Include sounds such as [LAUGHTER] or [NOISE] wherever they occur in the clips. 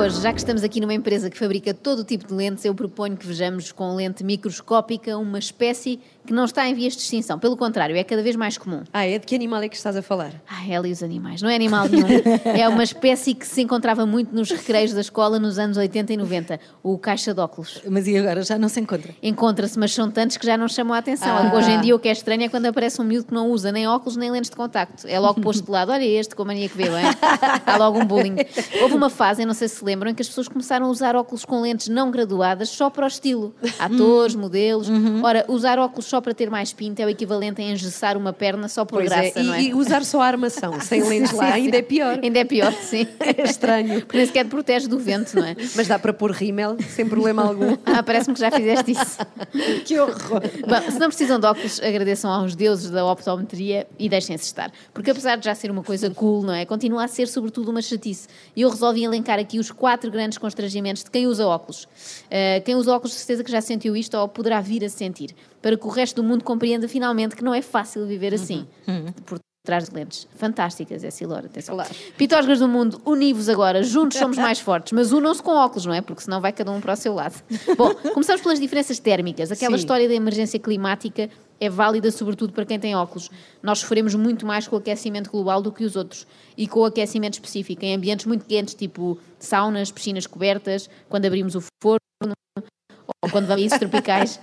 hoje, já que estamos aqui numa empresa que fabrica todo o tipo de lentes, eu proponho que vejamos com lente microscópica uma espécie que não está em vias de extinção. Pelo contrário, é cada vez mais comum. Ah, é? De que animal é que estás a falar? Ah, ela e os animais. Não é animal nenhum. é uma espécie que se encontrava muito nos recreios da escola nos anos 80 e 90. O caixa de óculos. Mas e agora? Já não se encontra? Encontra-se, mas são tantos que já não chamam a atenção. Ah. Hoje em dia o que é estranho é quando aparece um miúdo que não usa nem óculos nem lentes de contacto. É logo posto de lado. Olha este, com a mania que vê bem. Há logo um bullying. Houve uma fase, não sei se se lembram, em que as pessoas começaram a usar óculos com lentes não graduadas só para o estilo. Atores, modelos. Ora, usar óculos só para ter mais pinta é o equivalente a engessar uma perna só por Pois graça, é. não é? E, e usar só a armação, [LAUGHS] sem lentes lá, ainda é pior. Ainda é pior, sim. [LAUGHS] É estranho. Porque nem sequer te protege do vento, não é? Mas dá para pôr rímel sem problema algum. [LAUGHS] Ah, parece-me que já fizeste isso. Que horror! Bom, se não precisam de óculos, agradeçam aos deuses da optometria e deixem-se estar. Porque apesar de já ser uma coisa cool, não é? Continua a ser sobretudo uma chatice. E eu resolvi elencar aqui os quatro grandes constrangimentos de quem usa óculos. Uh, quem usa óculos, de certeza que já sentiu isto ou poderá vir a sentir. Para o resto do mundo compreenda finalmente que não é fácil viver assim. Por trás de lentes. Fantásticas, é Silor, atenção. Claro. Pitósgas do mundo, univos agora, juntos somos [LAUGHS] mais fortes, mas unam-se com óculos, não é? Porque senão vai cada um para o seu lado. [LAUGHS] Bom, começamos pelas diferenças térmicas. Aquela Sim. história da emergência climática é válida sobretudo para quem tem óculos. Nós sofremos muito mais com o aquecimento global do que os outros e com o aquecimento específico em ambientes muito quentes, tipo saunas, piscinas cobertas, quando abrimos o forno ou quando a países tropicais.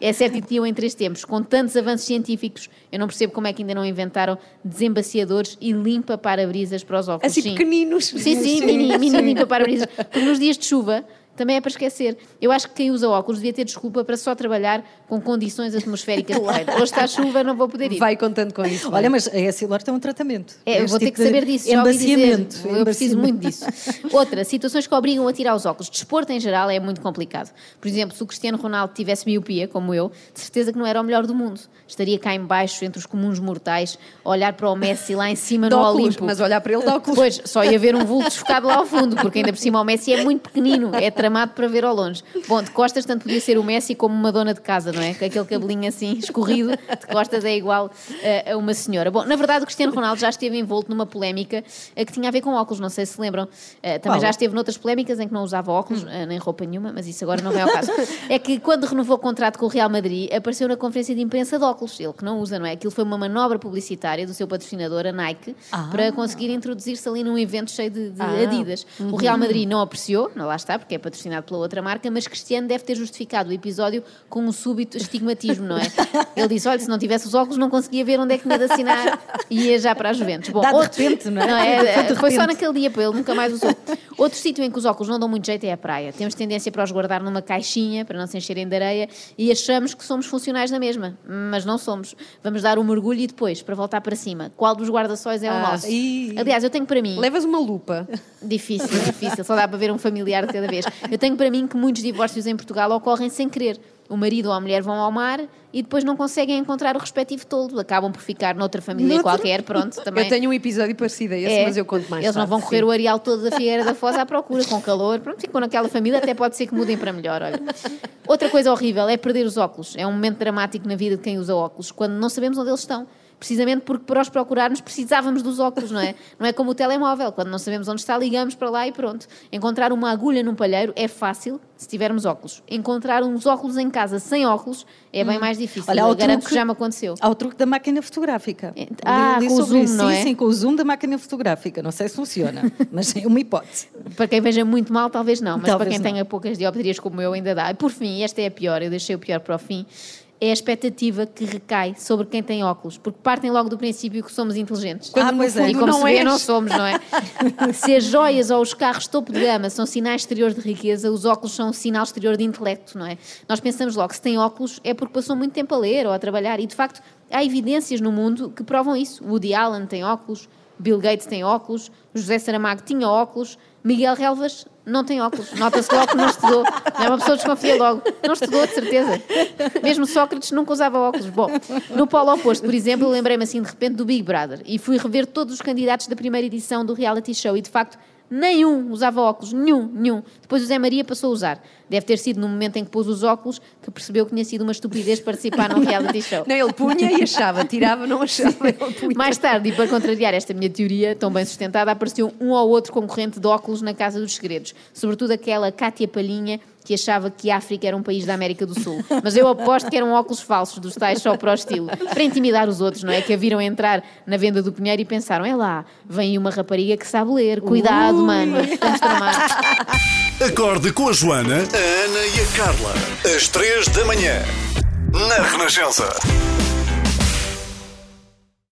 É certo que tinham em três tempos, com tantos avanços científicos, eu não percebo como é que ainda não inventaram desembaciadores e limpa para-brisas para os óculos. Assim Sim. pequeninos. Sim, sim, mini, mini limpa para-brisas. Porque nos dias de chuva também é para esquecer. Eu acho que quem usa óculos devia ter desculpa para só trabalhar com condições atmosféricas. Hoje está chuva, não vou poder ir. Vai contando com isso. Olha, mas a Essilor tem um tratamento. É, eu vou ter tipo que saber disso, já ouvi dizer. Embaciamento. Eu preciso embaciamento. muito disso. [LAUGHS] Outra, situações que obrigam a tirar os óculos. Desporto em geral é muito complicado. Por exemplo, se o Cristiano Ronaldo tivesse miopia, como eu, de certeza que não era o melhor do mundo. Estaria cá em baixo, entre os comuns mortais, a olhar para o Messi lá em cima [LAUGHS] de no óculos, Olimpo. mas olhar para ele de óculos. Pois, só ia ver um vulto desfocado lá ao fundo, porque ainda por cima o Messi é muito pequenino, é tramado para ver ao longe. Bom, de costas, tanto podia ser o Messi como uma dona de casa, não é? Com aquele cabelinho assim [LAUGHS] escorrido, de costas é igual eh, a uma senhora. Bom, na verdade, o Cristiano Ronaldo já esteve envolto numa polémica eh, que tinha a ver com óculos, não sei se se lembram. Eh, também já esteve noutras polémicas em que não usava óculos, nem roupa nenhuma, mas isso agora não vem ao caso. É que quando renovou o contrato com o Real Madrid, apareceu na conferência de imprensa de óculos, ele que não usa, não é? Aquilo foi uma manobra publicitária do seu patrocinador, a Nike, para conseguir introduzir-se ali num evento cheio de, de Ah. Adidas. O Real Madrid não apreciou, não lá está, porque é patrocinado pela outra marca, mas Cristiano deve ter justificado o episódio com um súbito estigmatismo, não é? [LAUGHS] Ele disse: olha, se não tivesse os óculos, não conseguia ver onde é que tinha de assinar e [LAUGHS] ia já para a Juventus. Bom, Dá de outro- repente, não é? Não, Foi é, de foi só naquele dia para ele, nunca mais usou. Outro sítio em que os óculos não dão muito jeito é a praia. Temos tendência para os guardar numa caixinha para não se encherem de areia e achamos que somos funcionais na mesma, mas não somos. Vamos dar um mergulho e depois, para voltar para cima, qual dos guarda-sóis é o Ah, nosso? e- Aliás, eu tenho para mim. Levas uma lupa. Difícil, difícil, só dá para ver um familiar de cada vez. Eu tenho para mim que muitos divórcios em Portugal ocorrem sem querer. O marido ou a mulher vão ao mar e depois não conseguem encontrar o respectivo toldo. Acabam por ficar noutra família Noutra? qualquer, pronto, [LAUGHS] também. Eu tenho um episódio parecido a esse, É, mas eu conto mais Eles não tarde, vão correr sim. o areal todo da Figueira da Foz à procura, com calor. Pronto, ficam naquela família, até pode ser que mudem para melhor, olha. Outra coisa horrível é perder os óculos. É um momento dramático na vida de quem usa óculos, quando não sabemos onde eles estão. Precisamente porque para os procurarmos precisávamos dos óculos, não é? [LAUGHS] Não é como o telemóvel, quando não sabemos onde está, ligamos para lá e pronto. Encontrar uma agulha num palheiro é fácil se tivermos óculos. Encontrar uns óculos em casa sem óculos é bem mais difícil. Olha, Eu garanto truque- que já me aconteceu. Há o truque da máquina fotográfica. É, ah, Li- li com o zoom, isso. não sim, é? Sim, com o zoom da máquina fotográfica. Não sei se funciona, [LAUGHS] mas é uma hipótese. Para quem veja muito mal, talvez não, mas Talvez para quem não. tenha poucas dioptrias como eu, ainda dá. E por fim, esta é a pior, eu deixei o pior para o fim, é a expectativa que recai sobre quem tem óculos, porque partem logo do princípio que somos inteligentes. Quando Ah, pois é. fundo E como não se vê, és. não somos, não é? [LAUGHS] se as joias ou os carros topo de gama são sinais exteriores de riqueza, os óculos são um sinal exterior de intelecto, não é? Nós pensamos logo, se tem óculos é porque passou muito tempo a ler ou a trabalhar, e de facto há evidências no mundo que provam isso. Woody Allen tem óculos, Bill Gates tem óculos, José Saramago tinha óculos, Miguel Relvas não tem óculos. Nota-se logo que não estudou. Não é uma pessoa desconfia logo. Não estudou, de certeza. Mesmo Sócrates nunca usava óculos. Bom, no polo oposto, por exemplo, lembrei-me assim de repente do Big Brother e fui rever todos os candidatos da primeira edição do reality show e de facto Nenhum usava óculos, nenhum, nenhum. Depois o Zé Maria passou a usar. Deve ter sido no momento em que pôs os óculos que percebeu que tinha sido uma estupidez participar num reality show. [LAUGHS] Não, ele punha e achava, tirava, não achava. Mais tarde, e para contrariar esta minha teoria, tão bem sustentada, apareceu um ou outro concorrente de óculos na Casa dos Segredos. Sobretudo aquela Cátia Palhinha, que achava que a África era um país da América do Sul. Mas eu aposto que eram óculos falsos, dos tais só para o estilo. Para intimidar os outros, não é? Que a viram entrar na venda do Pinheiro e pensaram, é lá, vem aí uma rapariga que sabe ler. Cuidado, mano, estamos tramados. Acorde com a Joana, a Ana e a Carla. Às três da manhã. Na Renascença.